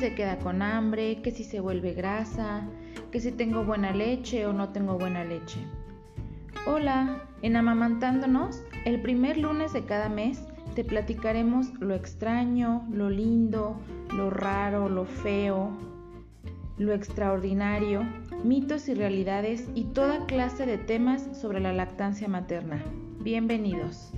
se queda con hambre, que si se vuelve grasa, que si tengo buena leche o no tengo buena leche. Hola, en Amamantándonos, el primer lunes de cada mes te platicaremos lo extraño, lo lindo, lo raro, lo feo, lo extraordinario, mitos y realidades y toda clase de temas sobre la lactancia materna. Bienvenidos.